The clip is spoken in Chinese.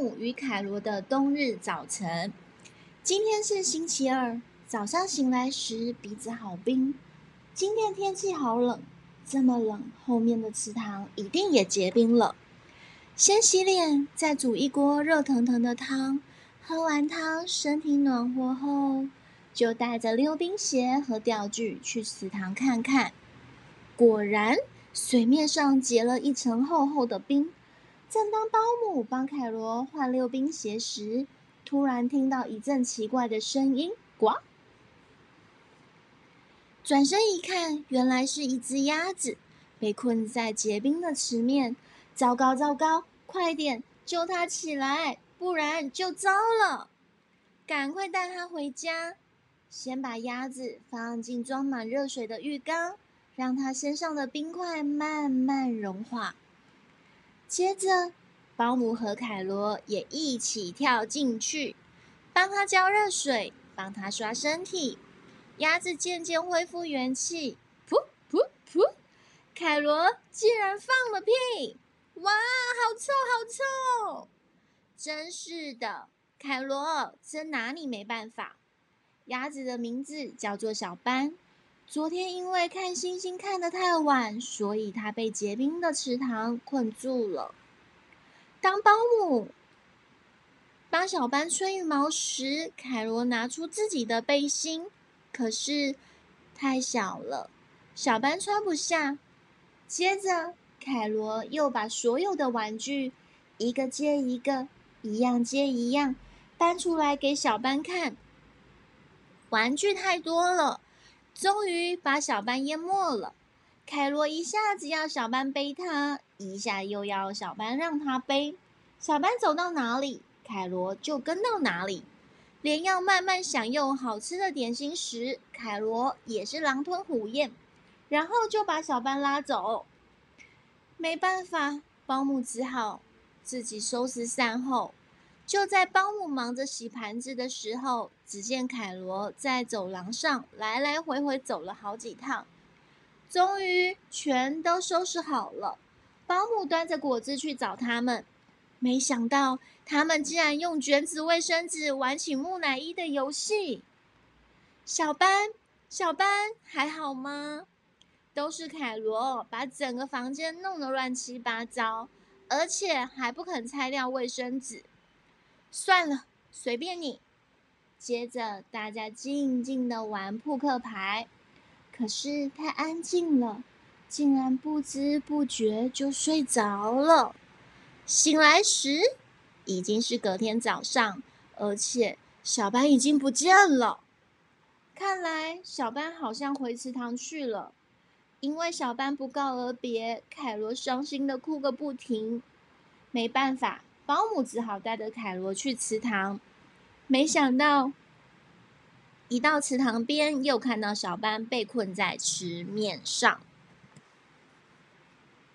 姆与凯罗的冬日早晨。今天是星期二，早上醒来时鼻子好冰。今天天气好冷，这么冷，后面的池塘一定也结冰了。先洗脸，再煮一锅热腾腾的汤。喝完汤，身体暖和后，就带着溜冰鞋和钓具去池塘看看。果然，水面上结了一层厚厚的冰。正当保姆帮凯罗换溜冰鞋时，突然听到一阵奇怪的声音：“呱！”转身一看，原来是一只鸭子被困在结冰的池面。糟糕，糟糕！快点救它起来，不然就糟了！赶快带它回家。先把鸭子放进装满热水的浴缸，让它身上的冰块慢慢融化。接着，保姆和凯罗也一起跳进去，帮他浇热水，帮他刷身体。鸭子渐渐恢复元气，噗噗噗！凯罗竟然放了屁！哇，好臭，好臭！真是的，凯罗真拿你没办法。鸭子的名字叫做小班。昨天因为看星星看得太晚，所以他被结冰的池塘困住了。当保姆帮小班吹羽毛时，凯罗拿出自己的背心，可是太小了，小班穿不下。接着，凯罗又把所有的玩具一个接一个，一样接一样搬出来给小班看。玩具太多了。终于把小班淹没了。凯罗一下子要小班背他，一下又要小班让他背。小班走到哪里，凯罗就跟到哪里。连要慢慢享用好吃的点心时，凯罗也是狼吞虎咽，然后就把小班拉走。没办法，保姆只好自己收拾善后。就在保姆忙着洗盘子的时候，只见凯罗在走廊上来来回回走了好几趟，终于全都收拾好了。保姆端着果汁去找他们，没想到他们竟然用卷纸卫生纸玩起木乃伊的游戏。小班，小班还好吗？都是凯罗把整个房间弄得乱七八糟，而且还不肯拆掉卫生纸。算了，随便你。接着，大家静静的玩扑克牌，可是太安静了，竟然不知不觉就睡着了。醒来时，已经是隔天早上，而且小班已经不见了。看来小班好像回池塘去了，因为小班不告而别，凯罗伤心的哭个不停。没办法。保姆只好带着凯罗去池塘，没想到一到池塘边，又看到小班被困在池面上。